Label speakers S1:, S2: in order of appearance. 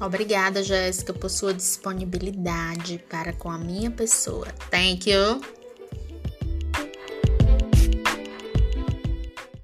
S1: Obrigada, Jéssica, por sua disponibilidade para com a minha pessoa. Thank you.